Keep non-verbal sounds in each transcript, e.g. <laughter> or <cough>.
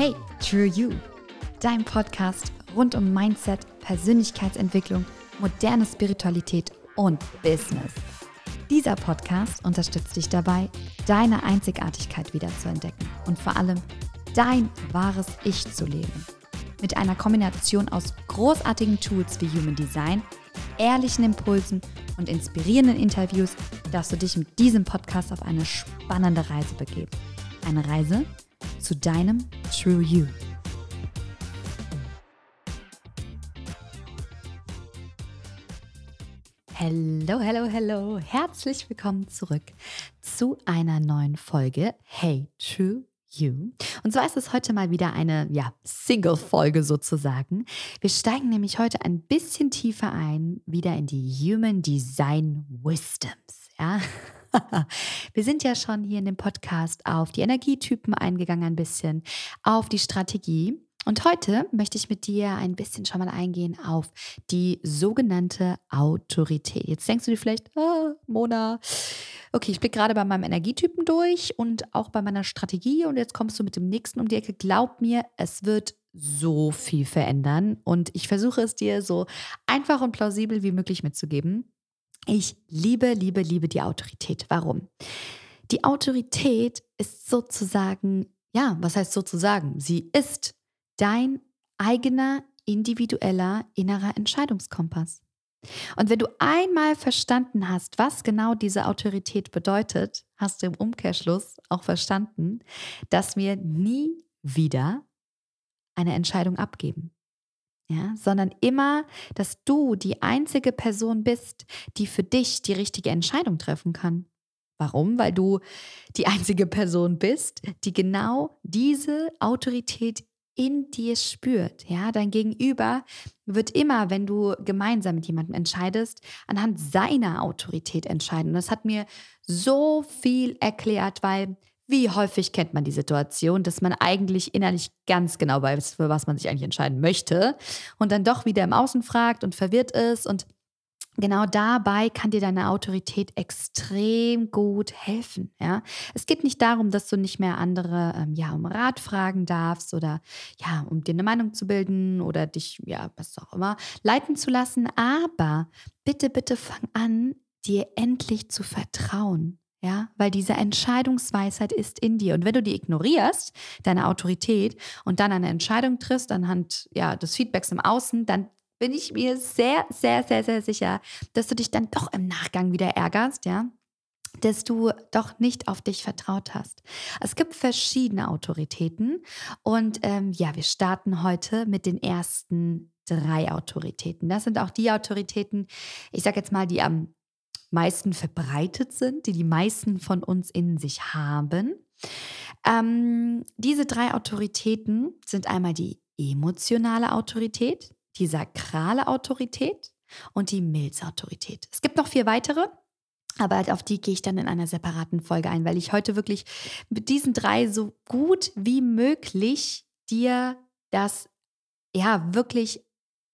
Hey, True You, dein Podcast rund um Mindset, Persönlichkeitsentwicklung, moderne Spiritualität und Business. Dieser Podcast unterstützt dich dabei, deine Einzigartigkeit wiederzuentdecken und vor allem dein wahres Ich zu leben. Mit einer Kombination aus großartigen Tools wie Human Design, ehrlichen Impulsen und inspirierenden Interviews darfst du dich mit diesem Podcast auf eine spannende Reise begeben. Eine Reise zu deinem True You. Hello, hello, hello. Herzlich willkommen zurück zu einer neuen Folge Hey True You. Und zwar ist es heute mal wieder eine ja, Single-Folge sozusagen. Wir steigen nämlich heute ein bisschen tiefer ein, wieder in die Human Design Wisdoms. Ja? <laughs> Wir sind ja schon hier in dem Podcast auf die Energietypen eingegangen, ein bisschen auf die Strategie. Und heute möchte ich mit dir ein bisschen schon mal eingehen auf die sogenannte Autorität. Jetzt denkst du dir vielleicht, ah, Mona, okay, ich blicke gerade bei meinem Energietypen durch und auch bei meiner Strategie und jetzt kommst du mit dem nächsten um die Ecke. Glaub mir, es wird so viel verändern und ich versuche es dir so einfach und plausibel wie möglich mitzugeben. Ich liebe, liebe, liebe die Autorität. Warum? Die Autorität ist sozusagen, ja, was heißt sozusagen? Sie ist dein eigener individueller innerer Entscheidungskompass. Und wenn du einmal verstanden hast, was genau diese Autorität bedeutet, hast du im Umkehrschluss auch verstanden, dass wir nie wieder eine Entscheidung abgeben. Ja, sondern immer, dass du die einzige Person bist, die für dich die richtige Entscheidung treffen kann. Warum? Weil du die einzige Person bist, die genau diese Autorität in dir spürt. Ja, dein Gegenüber wird immer, wenn du gemeinsam mit jemandem entscheidest, anhand seiner Autorität entscheiden. Und das hat mir so viel erklärt, weil wie häufig kennt man die Situation, dass man eigentlich innerlich ganz genau weiß, für was man sich eigentlich entscheiden möchte und dann doch wieder im Außen fragt und verwirrt ist und genau dabei kann dir deine Autorität extrem gut helfen. Ja? Es geht nicht darum, dass du nicht mehr andere ähm, ja, um Rat fragen darfst oder ja, um dir eine Meinung zu bilden oder dich, ja, was auch immer, leiten zu lassen. Aber bitte, bitte fang an, dir endlich zu vertrauen. Ja, weil diese Entscheidungsweisheit ist in dir. Und wenn du die ignorierst, deine Autorität, und dann eine Entscheidung triffst anhand ja, des Feedbacks im Außen, dann bin ich mir sehr, sehr, sehr, sehr sicher, dass du dich dann doch im Nachgang wieder ärgerst, ja, dass du doch nicht auf dich vertraut hast. Es gibt verschiedene Autoritäten und ähm, ja, wir starten heute mit den ersten drei Autoritäten. Das sind auch die Autoritäten, ich sage jetzt mal, die am meisten verbreitet sind, die die meisten von uns in sich haben. Ähm, diese drei Autoritäten sind einmal die emotionale Autorität, die sakrale Autorität und die Milzautorität. Es gibt noch vier weitere, aber auf die gehe ich dann in einer separaten Folge ein, weil ich heute wirklich mit diesen drei so gut wie möglich dir das ja wirklich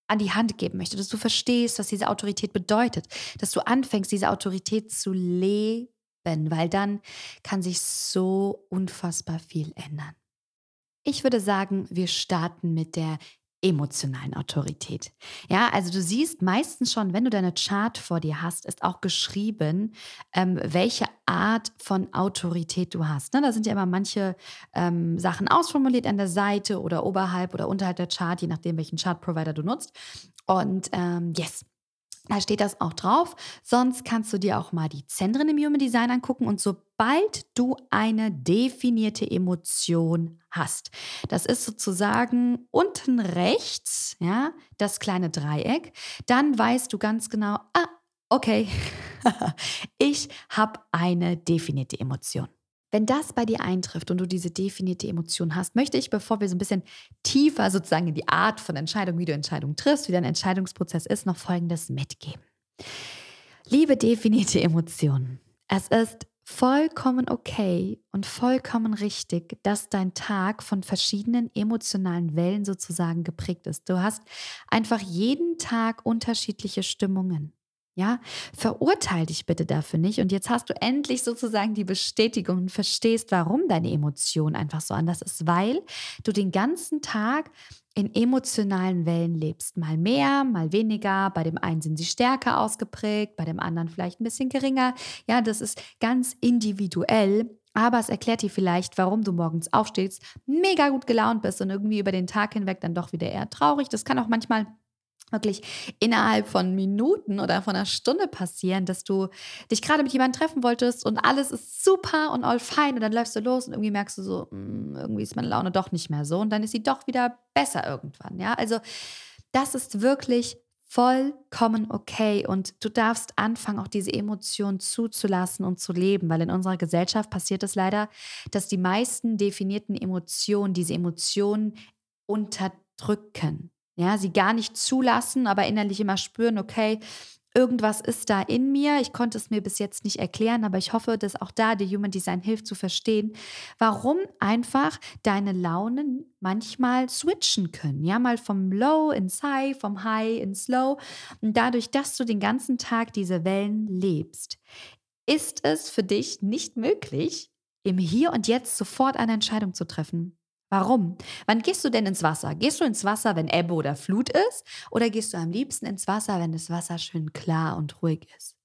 an die Hand geben möchte, dass du verstehst, was diese Autorität bedeutet, dass du anfängst, diese Autorität zu leben, weil dann kann sich so unfassbar viel ändern. Ich würde sagen, wir starten mit der emotionalen Autorität. Ja, also du siehst meistens schon, wenn du deine Chart vor dir hast, ist auch geschrieben, ähm, welche Art von Autorität du hast. Ne, da sind ja immer manche ähm, Sachen ausformuliert an der Seite oder oberhalb oder unterhalb der Chart, je nachdem, welchen Chart-Provider du nutzt. Und ähm, yes, da steht das auch drauf. Sonst kannst du dir auch mal die Zentren im Human Design angucken und sobald du eine definierte Emotion hast, das ist sozusagen unten rechts, ja, das kleine Dreieck, dann weißt du ganz genau, ah, okay, <laughs> ich habe eine definierte Emotion. Wenn das bei dir eintrifft und du diese definierte Emotion hast, möchte ich, bevor wir so ein bisschen tiefer sozusagen in die Art von Entscheidung, wie du Entscheidungen triffst, wie dein Entscheidungsprozess ist, noch Folgendes mitgeben. Liebe definierte Emotionen, es ist vollkommen okay und vollkommen richtig, dass dein Tag von verschiedenen emotionalen Wellen sozusagen geprägt ist. Du hast einfach jeden Tag unterschiedliche Stimmungen. Ja, verurteil dich bitte dafür nicht. Und jetzt hast du endlich sozusagen die Bestätigung und verstehst, warum deine Emotion einfach so anders ist, weil du den ganzen Tag in emotionalen Wellen lebst. Mal mehr, mal weniger. Bei dem einen sind sie stärker ausgeprägt, bei dem anderen vielleicht ein bisschen geringer. Ja, das ist ganz individuell. Aber es erklärt dir vielleicht, warum du morgens aufstehst, mega gut gelaunt bist und irgendwie über den Tag hinweg dann doch wieder eher traurig. Das kann auch manchmal wirklich innerhalb von Minuten oder von einer Stunde passieren, dass du dich gerade mit jemandem treffen wolltest und alles ist super und all fein und dann läufst du los und irgendwie merkst du so, hm, irgendwie ist meine Laune doch nicht mehr so und dann ist sie doch wieder besser irgendwann, ja? Also das ist wirklich vollkommen okay und du darfst anfangen, auch diese Emotionen zuzulassen und zu leben, weil in unserer Gesellschaft passiert es leider, dass die meisten definierten Emotionen diese Emotionen unterdrücken. Ja, sie gar nicht zulassen, aber innerlich immer spüren, okay, irgendwas ist da in mir. Ich konnte es mir bis jetzt nicht erklären, aber ich hoffe, dass auch da der Human Design hilft zu verstehen, warum einfach deine Launen manchmal switchen können. Ja, mal vom Low ins High, vom High ins Low. Und dadurch, dass du den ganzen Tag diese Wellen lebst, ist es für dich nicht möglich, im Hier und Jetzt sofort eine Entscheidung zu treffen. Warum? Wann gehst du denn ins Wasser? Gehst du ins Wasser, wenn Ebbe oder Flut ist? Oder gehst du am liebsten ins Wasser, wenn das Wasser schön klar und ruhig ist?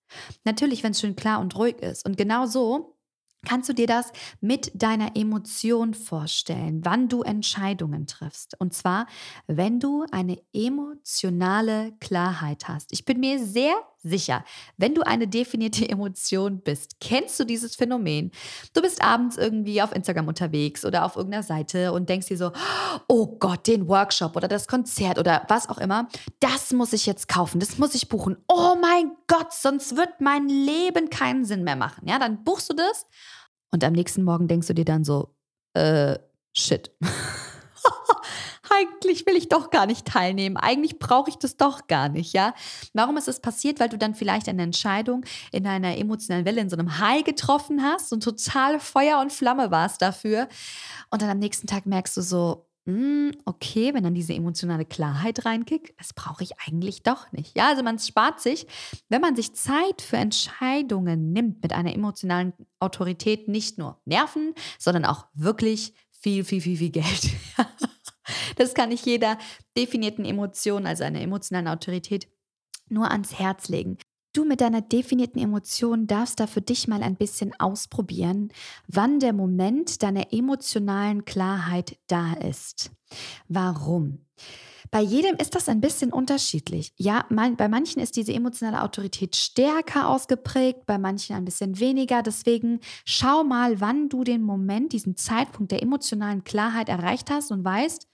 Natürlich, wenn es schön klar und ruhig ist. Und genau so kannst du dir das mit deiner Emotion vorstellen, wann du Entscheidungen triffst. Und zwar, wenn du eine emotionale Klarheit hast. Ich bin mir sehr sicher, wenn du eine definierte <laughs> Emotion bist, kennst du dieses Phänomen. Du bist abends irgendwie auf Instagram unterwegs oder auf irgendeiner Seite und denkst dir so, oh Gott, den Workshop oder das Konzert oder was auch immer, das muss ich jetzt kaufen, das muss ich buchen. Oh mein Gott, sonst wird mein Leben keinen Sinn mehr machen. Ja, dann buchst du das und am nächsten Morgen denkst du dir dann so, äh, shit. <laughs> eigentlich will ich doch gar nicht teilnehmen. Eigentlich brauche ich das doch gar nicht, ja? Warum ist das passiert? Weil du dann vielleicht eine Entscheidung in einer emotionalen Welle, in so einem High getroffen hast und total Feuer und Flamme warst dafür. Und dann am nächsten Tag merkst du so, hm, okay, wenn dann diese emotionale Klarheit reinkickt, das brauche ich eigentlich doch nicht. Ja, also man spart sich, wenn man sich Zeit für Entscheidungen nimmt mit einer emotionalen Autorität, nicht nur Nerven, sondern auch wirklich viel, viel, viel, viel Geld. <laughs> Das kann ich jeder definierten Emotion, also einer emotionalen Autorität, nur ans Herz legen. Du mit deiner definierten Emotion darfst da für dich mal ein bisschen ausprobieren, wann der Moment deiner emotionalen Klarheit da ist. Warum? Bei jedem ist das ein bisschen unterschiedlich. Ja, man, bei manchen ist diese emotionale Autorität stärker ausgeprägt, bei manchen ein bisschen weniger. Deswegen schau mal, wann du den Moment, diesen Zeitpunkt der emotionalen Klarheit erreicht hast und weißt,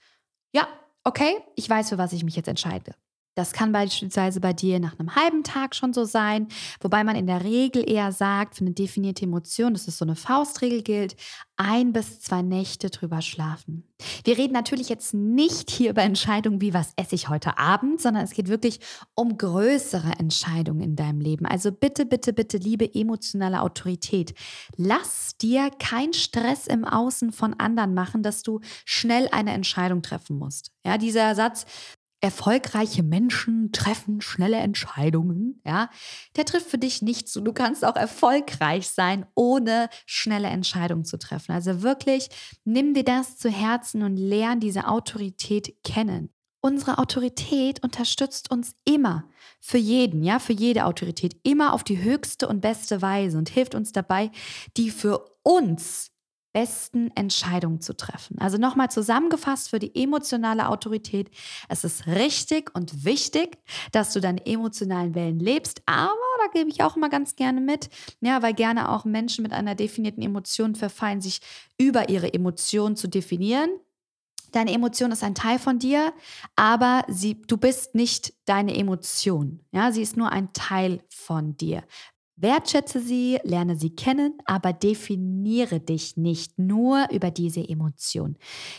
ja, okay, ich weiß, für was ich mich jetzt entscheide. Das kann beispielsweise bei dir nach einem halben Tag schon so sein, wobei man in der Regel eher sagt, für eine definierte Emotion, dass es so eine Faustregel gilt, ein bis zwei Nächte drüber schlafen. Wir reden natürlich jetzt nicht hier über Entscheidungen wie, was esse ich heute Abend, sondern es geht wirklich um größere Entscheidungen in deinem Leben. Also bitte, bitte, bitte, liebe emotionale Autorität, lass dir kein Stress im Außen von anderen machen, dass du schnell eine Entscheidung treffen musst. Ja, dieser Satz, erfolgreiche Menschen treffen schnelle Entscheidungen, ja, der trifft für dich nicht zu. Du kannst auch erfolgreich sein, ohne schnelle Entscheidungen zu treffen. Also wirklich, nimm dir das zu Herzen und lern diese Autorität kennen. Unsere Autorität unterstützt uns immer, für jeden, ja, für jede Autorität, immer auf die höchste und beste Weise und hilft uns dabei, die für uns besten Entscheidungen zu treffen. Also nochmal zusammengefasst für die emotionale Autorität. Es ist richtig und wichtig, dass du deine emotionalen Wellen lebst, aber da gebe ich auch immer ganz gerne mit, ja, weil gerne auch Menschen mit einer definierten Emotion verfallen, sich über ihre Emotionen zu definieren. Deine Emotion ist ein Teil von dir, aber sie, du bist nicht deine Emotion. Ja, sie ist nur ein Teil von dir. Wertschätze sie, lerne sie kennen, aber definiere dich nicht nur über diese Emotion.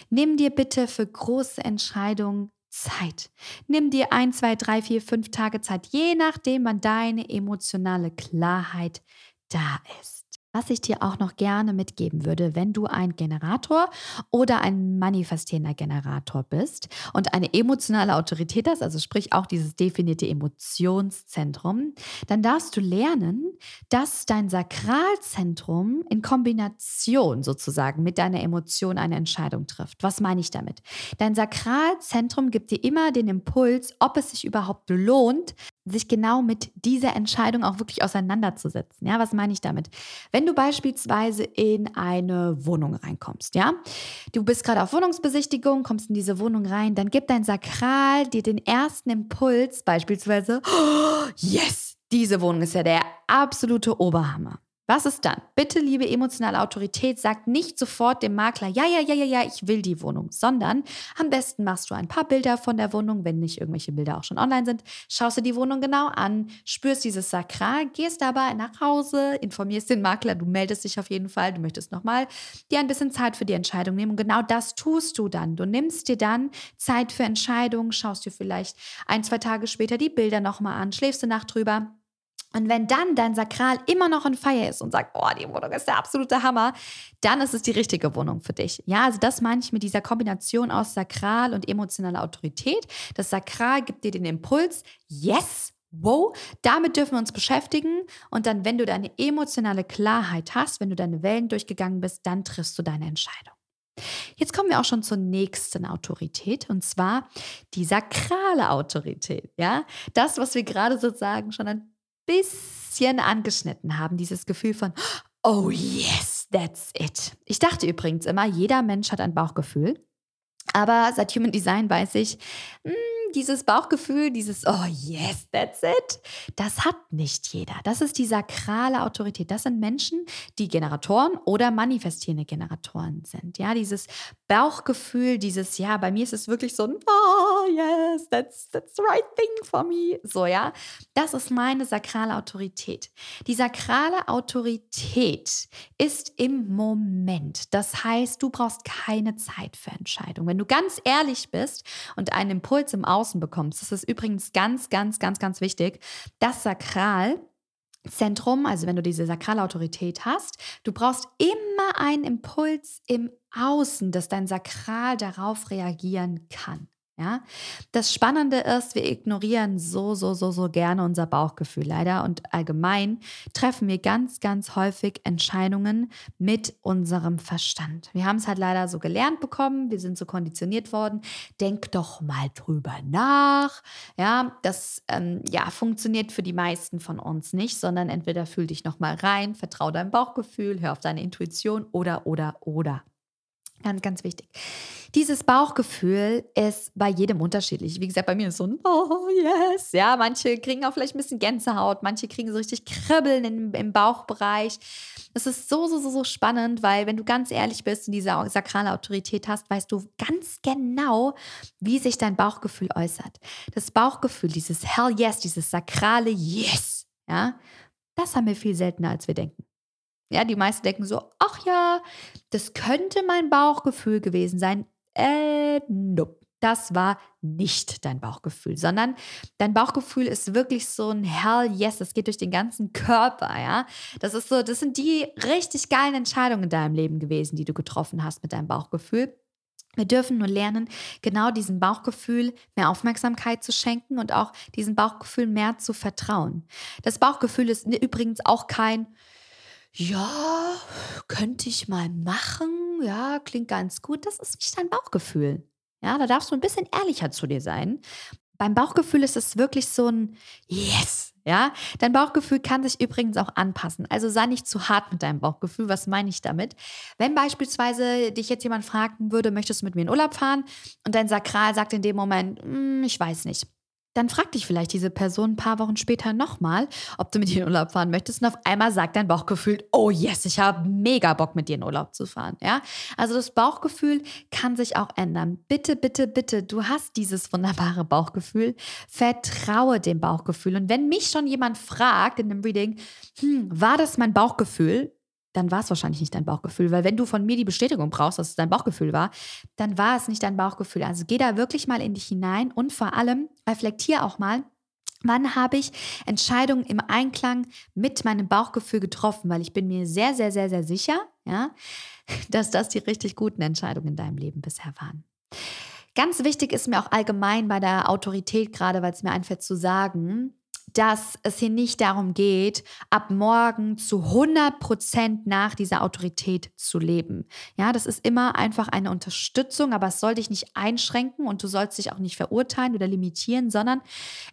Nimm dir bitte für große Entscheidungen Zeit. Nimm dir ein, zwei, drei, vier, fünf Tage Zeit, je nachdem, wann deine emotionale Klarheit da ist. Was ich dir auch noch gerne mitgeben würde, wenn du ein Generator oder ein manifestierender Generator bist und eine emotionale Autorität hast, also sprich auch dieses definierte Emotionszentrum, dann darfst du lernen, dass dein Sakralzentrum in Kombination sozusagen mit deiner Emotion eine Entscheidung trifft. Was meine ich damit? Dein Sakralzentrum gibt dir immer den Impuls, ob es sich überhaupt lohnt, sich genau mit dieser Entscheidung auch wirklich auseinanderzusetzen. Ja, was meine ich damit? Wenn du beispielsweise in eine Wohnung reinkommst, ja, du bist gerade auf Wohnungsbesichtigung, kommst in diese Wohnung rein, dann gibt dein Sakral dir den ersten Impuls, beispielsweise, oh, yes, diese Wohnung ist ja der absolute Oberhammer. Was ist dann? Bitte, liebe emotionale Autorität, sag nicht sofort dem Makler, ja, ja, ja, ja, ja, ich will die Wohnung, sondern am besten machst du ein paar Bilder von der Wohnung, wenn nicht irgendwelche Bilder auch schon online sind, schaust du die Wohnung genau an, spürst dieses Sakral, gehst dabei nach Hause, informierst den Makler, du meldest dich auf jeden Fall, du möchtest nochmal dir ein bisschen Zeit für die Entscheidung nehmen und genau das tust du dann. Du nimmst dir dann Zeit für Entscheidungen, schaust dir vielleicht ein, zwei Tage später die Bilder nochmal an, schläfst du Nacht drüber und wenn dann dein Sakral immer noch on fire ist und sagt, oh, die Wohnung ist der absolute Hammer, dann ist es die richtige Wohnung für dich. Ja, also das meine ich mit dieser Kombination aus Sakral und emotionaler Autorität. Das Sakral gibt dir den Impuls, yes, wow, damit dürfen wir uns beschäftigen. Und dann, wenn du deine emotionale Klarheit hast, wenn du deine Wellen durchgegangen bist, dann triffst du deine Entscheidung. Jetzt kommen wir auch schon zur nächsten Autorität und zwar die sakrale Autorität. Ja, das, was wir gerade sozusagen schon ein bisschen angeschnitten haben, dieses Gefühl von, oh yes, that's it. Ich dachte übrigens immer, jeder Mensch hat ein Bauchgefühl. Aber seit Human Design weiß ich, mh, hm, dieses Bauchgefühl, dieses Oh yes, that's it, das hat nicht jeder. Das ist die sakrale Autorität. Das sind Menschen, die Generatoren oder manifestierende Generatoren sind. Ja, dieses Bauchgefühl, dieses Ja, bei mir ist es wirklich so ein Oh yes, that's, that's the right thing for me. So, ja, das ist meine sakrale Autorität. Die sakrale Autorität ist im Moment. Das heißt, du brauchst keine Zeit für Entscheidungen. Wenn du ganz ehrlich bist und einen Impuls im Außen bekommst. Das ist übrigens ganz, ganz, ganz, ganz wichtig. Das Sakralzentrum, also wenn du diese Sakralautorität hast, du brauchst immer einen Impuls im Außen, dass dein Sakral darauf reagieren kann. Ja, das Spannende ist, wir ignorieren so, so, so, so gerne unser Bauchgefühl leider und allgemein treffen wir ganz, ganz häufig Entscheidungen mit unserem Verstand. Wir haben es halt leider so gelernt bekommen, wir sind so konditioniert worden. Denk doch mal drüber nach. Ja, das ähm, ja, funktioniert für die meisten von uns nicht, sondern entweder fühl dich noch mal rein, vertrau deinem Bauchgefühl, hör auf deine Intuition oder, oder, oder. Ganz, ganz wichtig. Dieses Bauchgefühl ist bei jedem unterschiedlich. Wie gesagt, bei mir ist so ein Oh yes. Ja, manche kriegen auch vielleicht ein bisschen Gänsehaut, manche kriegen so richtig Kribbeln im, im Bauchbereich. Das ist so, so, so, so spannend, weil wenn du ganz ehrlich bist und diese sakrale Autorität hast, weißt du ganz genau, wie sich dein Bauchgefühl äußert. Das Bauchgefühl, dieses Hell yes, dieses sakrale Yes, ja, das haben wir viel seltener, als wir denken. Ja, die meisten denken so, ach ja, das könnte mein Bauchgefühl gewesen sein. Äh, nope. Das war nicht dein Bauchgefühl, sondern dein Bauchgefühl ist wirklich so ein Hell yes, das geht durch den ganzen Körper, ja. Das ist so, das sind die richtig geilen Entscheidungen in deinem Leben gewesen, die du getroffen hast mit deinem Bauchgefühl. Wir dürfen nur lernen, genau diesem Bauchgefühl mehr Aufmerksamkeit zu schenken und auch diesem Bauchgefühl mehr zu vertrauen. Das Bauchgefühl ist übrigens auch kein, ja, könnte ich mal machen. Ja, klingt ganz gut. Das ist nicht dein Bauchgefühl. Ja, da darfst du ein bisschen ehrlicher zu dir sein. Beim Bauchgefühl ist es wirklich so ein Yes. Ja, dein Bauchgefühl kann sich übrigens auch anpassen. Also sei nicht zu hart mit deinem Bauchgefühl. Was meine ich damit? Wenn beispielsweise dich jetzt jemand fragen würde, möchtest du mit mir in Urlaub fahren? Und dein Sakral sagt in dem Moment, hm, ich weiß nicht dann fragt dich vielleicht diese Person ein paar Wochen später nochmal, ob du mit ihr in Urlaub fahren möchtest. Und auf einmal sagt dein Bauchgefühl, oh yes, ich habe mega Bock, mit dir in Urlaub zu fahren. Ja? Also das Bauchgefühl kann sich auch ändern. Bitte, bitte, bitte, du hast dieses wunderbare Bauchgefühl. Vertraue dem Bauchgefühl. Und wenn mich schon jemand fragt in dem Reading, hm, war das mein Bauchgefühl? Dann war es wahrscheinlich nicht dein Bauchgefühl. Weil wenn du von mir die Bestätigung brauchst, dass es dein Bauchgefühl war, dann war es nicht dein Bauchgefühl. Also geh da wirklich mal in dich hinein und vor allem reflektier auch mal, Wann habe ich Entscheidungen im Einklang mit meinem Bauchgefühl getroffen? Weil ich bin mir sehr, sehr, sehr, sehr sicher, ja, <laughs> dass das die richtig guten Entscheidungen in deinem Leben bisher waren. Ganz wichtig ist mir auch allgemein bei der Autorität, gerade weil es mir einfällt zu sagen, dass es hier nicht darum geht, ab morgen zu 100 Prozent nach dieser Autorität zu leben. Ja, das ist immer einfach eine Unterstützung, aber es soll dich nicht einschränken und du sollst dich auch nicht verurteilen oder limitieren, sondern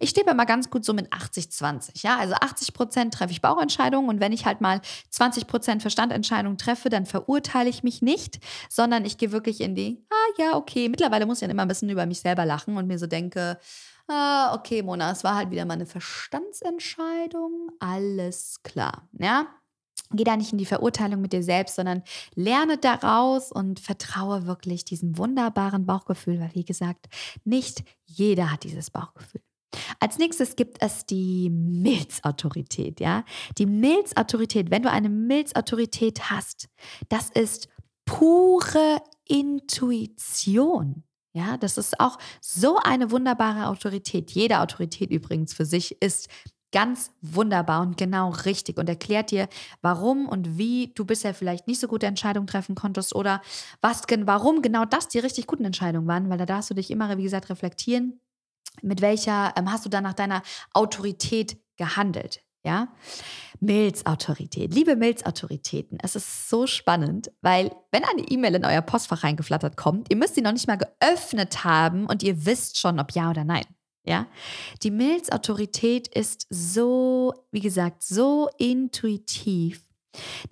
ich stehe immer ganz gut so mit 80-20. Ja, also 80 Prozent treffe ich Bauchentscheidungen und wenn ich halt mal 20 Prozent Verstandentscheidungen treffe, dann verurteile ich mich nicht, sondern ich gehe wirklich in die, ah ja, okay, mittlerweile muss ich dann immer ein bisschen über mich selber lachen und mir so denke, Ah, okay, Mona, es war halt wieder mal eine Verstandsentscheidung. Alles klar, ja? Geh da nicht in die Verurteilung mit dir selbst, sondern lerne daraus und vertraue wirklich diesem wunderbaren Bauchgefühl, weil wie gesagt, nicht jeder hat dieses Bauchgefühl. Als nächstes gibt es die Milzautorität, ja? Die Milzautorität, wenn du eine Milzautorität hast, das ist pure Intuition. Ja, das ist auch so eine wunderbare Autorität. Jede Autorität übrigens für sich ist ganz wunderbar und genau richtig und erklärt dir, warum und wie du bisher vielleicht nicht so gute Entscheidungen treffen konntest oder was, warum genau das die richtig guten Entscheidungen waren, weil da darfst du dich immer, wie gesagt, reflektieren, mit welcher ähm, hast du dann nach deiner Autorität gehandelt. Ja, Milzautorität. Liebe Milzautoritäten, es ist so spannend, weil wenn eine E-Mail in euer Postfach reingeflattert kommt, ihr müsst sie noch nicht mal geöffnet haben und ihr wisst schon, ob ja oder nein. Ja, die Milzautorität ist so, wie gesagt, so intuitiv.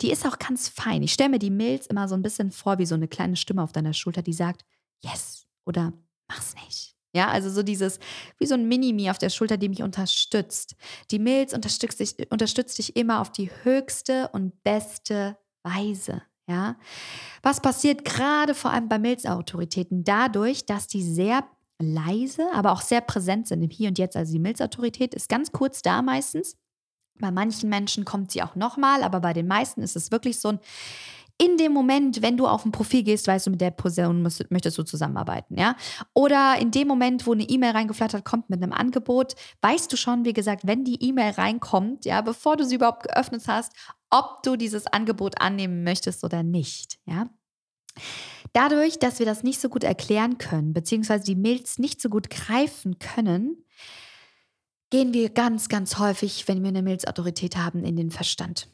Die ist auch ganz fein. Ich stelle mir die Milz immer so ein bisschen vor wie so eine kleine Stimme auf deiner Schulter, die sagt, yes oder mach's nicht. Ja, also so dieses, wie so ein Mini-Me auf der Schulter, die mich unterstützt. Die Milz unterstützt dich, unterstützt dich immer auf die höchste und beste Weise. Ja, was passiert gerade vor allem bei Milzautoritäten? Dadurch, dass die sehr leise, aber auch sehr präsent sind im Hier und Jetzt. Also die Milzautorität ist ganz kurz da meistens. Bei manchen Menschen kommt sie auch nochmal, aber bei den meisten ist es wirklich so ein in dem Moment, wenn du auf ein Profil gehst, weißt du, mit der Person musst, möchtest du zusammenarbeiten, ja? Oder in dem Moment, wo eine E-Mail reingeflattert kommt mit einem Angebot, weißt du schon, wie gesagt, wenn die E-Mail reinkommt, ja, bevor du sie überhaupt geöffnet hast, ob du dieses Angebot annehmen möchtest oder nicht, ja? Dadurch, dass wir das nicht so gut erklären können, beziehungsweise die Mails nicht so gut greifen können, gehen wir ganz, ganz häufig, wenn wir eine Mails-Autorität haben, in den Verstand.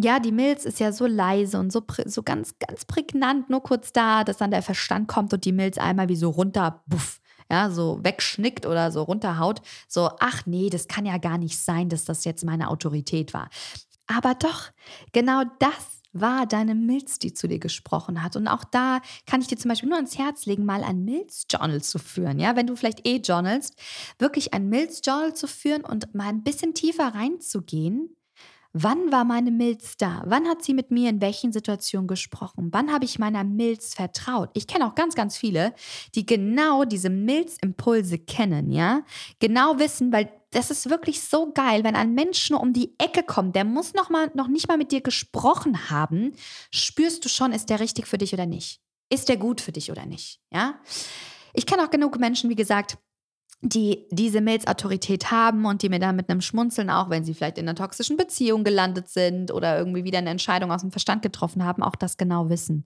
Ja, die Milz ist ja so leise und so, so ganz, ganz prägnant, nur kurz da, dass dann der Verstand kommt und die Milz einmal wie so runter, buff, ja, so wegschnickt oder so runterhaut. So, ach nee, das kann ja gar nicht sein, dass das jetzt meine Autorität war. Aber doch, genau das war deine Milz, die zu dir gesprochen hat. Und auch da kann ich dir zum Beispiel nur ans Herz legen, mal ein Milz-Journal zu führen. Ja, wenn du vielleicht eh journalst, wirklich ein Milz-Journal zu führen und mal ein bisschen tiefer reinzugehen Wann war meine Milz da? Wann hat sie mit mir in welchen Situationen gesprochen? Wann habe ich meiner Milz vertraut? Ich kenne auch ganz, ganz viele, die genau diese Milzimpulse kennen, ja? Genau wissen, weil das ist wirklich so geil, wenn ein Mensch nur um die Ecke kommt, der muss noch, mal, noch nicht mal mit dir gesprochen haben, spürst du schon, ist der richtig für dich oder nicht? Ist der gut für dich oder nicht? Ja? Ich kenne auch genug Menschen, wie gesagt, die diese Mails-Autorität haben und die mir dann mit einem Schmunzeln, auch wenn sie vielleicht in einer toxischen Beziehung gelandet sind oder irgendwie wieder eine Entscheidung aus dem Verstand getroffen haben, auch das genau wissen.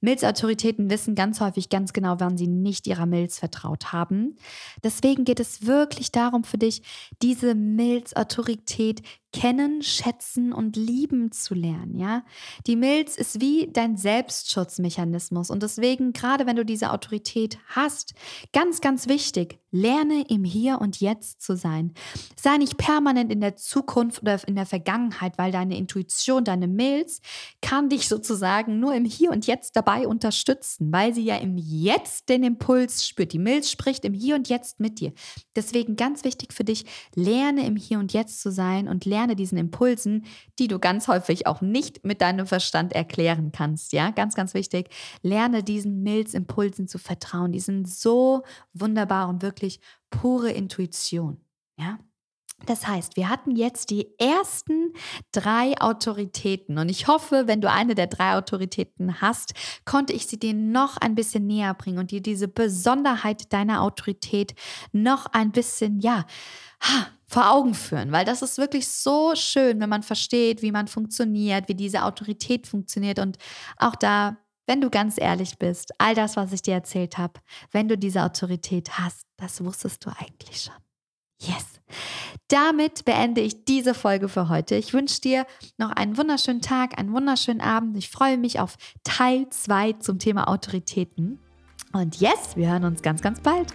Mails-Autoritäten wissen ganz häufig ganz genau, wann sie nicht ihrer Mails vertraut haben. Deswegen geht es wirklich darum für dich, diese Mails-Autorität kennen, schätzen und lieben zu lernen, ja? Die Milz ist wie dein Selbstschutzmechanismus und deswegen gerade wenn du diese Autorität hast, ganz ganz wichtig, lerne im Hier und Jetzt zu sein. Sei nicht permanent in der Zukunft oder in der Vergangenheit, weil deine Intuition, deine Milz kann dich sozusagen nur im Hier und Jetzt dabei unterstützen, weil sie ja im Jetzt den Impuls spürt. Die Milz spricht im Hier und Jetzt mit dir. Deswegen ganz wichtig für dich, lerne im Hier und Jetzt zu sein und lerne gerne diesen Impulsen, die du ganz häufig auch nicht mit deinem Verstand erklären kannst. Ja, ganz, ganz wichtig. Lerne diesen Milzimpulsen zu vertrauen. Die sind so wunderbar und wirklich pure Intuition. Ja. Das heißt, wir hatten jetzt die ersten drei Autoritäten. Und ich hoffe, wenn du eine der drei Autoritäten hast, konnte ich sie dir noch ein bisschen näher bringen und dir diese Besonderheit deiner Autorität noch ein bisschen, ja, vor Augen führen, weil das ist wirklich so schön, wenn man versteht, wie man funktioniert, wie diese Autorität funktioniert und auch da, wenn du ganz ehrlich bist, all das, was ich dir erzählt habe, wenn du diese Autorität hast, das wusstest du eigentlich schon. Yes. Damit beende ich diese Folge für heute. Ich wünsche dir noch einen wunderschönen Tag, einen wunderschönen Abend. Ich freue mich auf Teil 2 zum Thema Autoritäten. Und yes, wir hören uns ganz, ganz bald.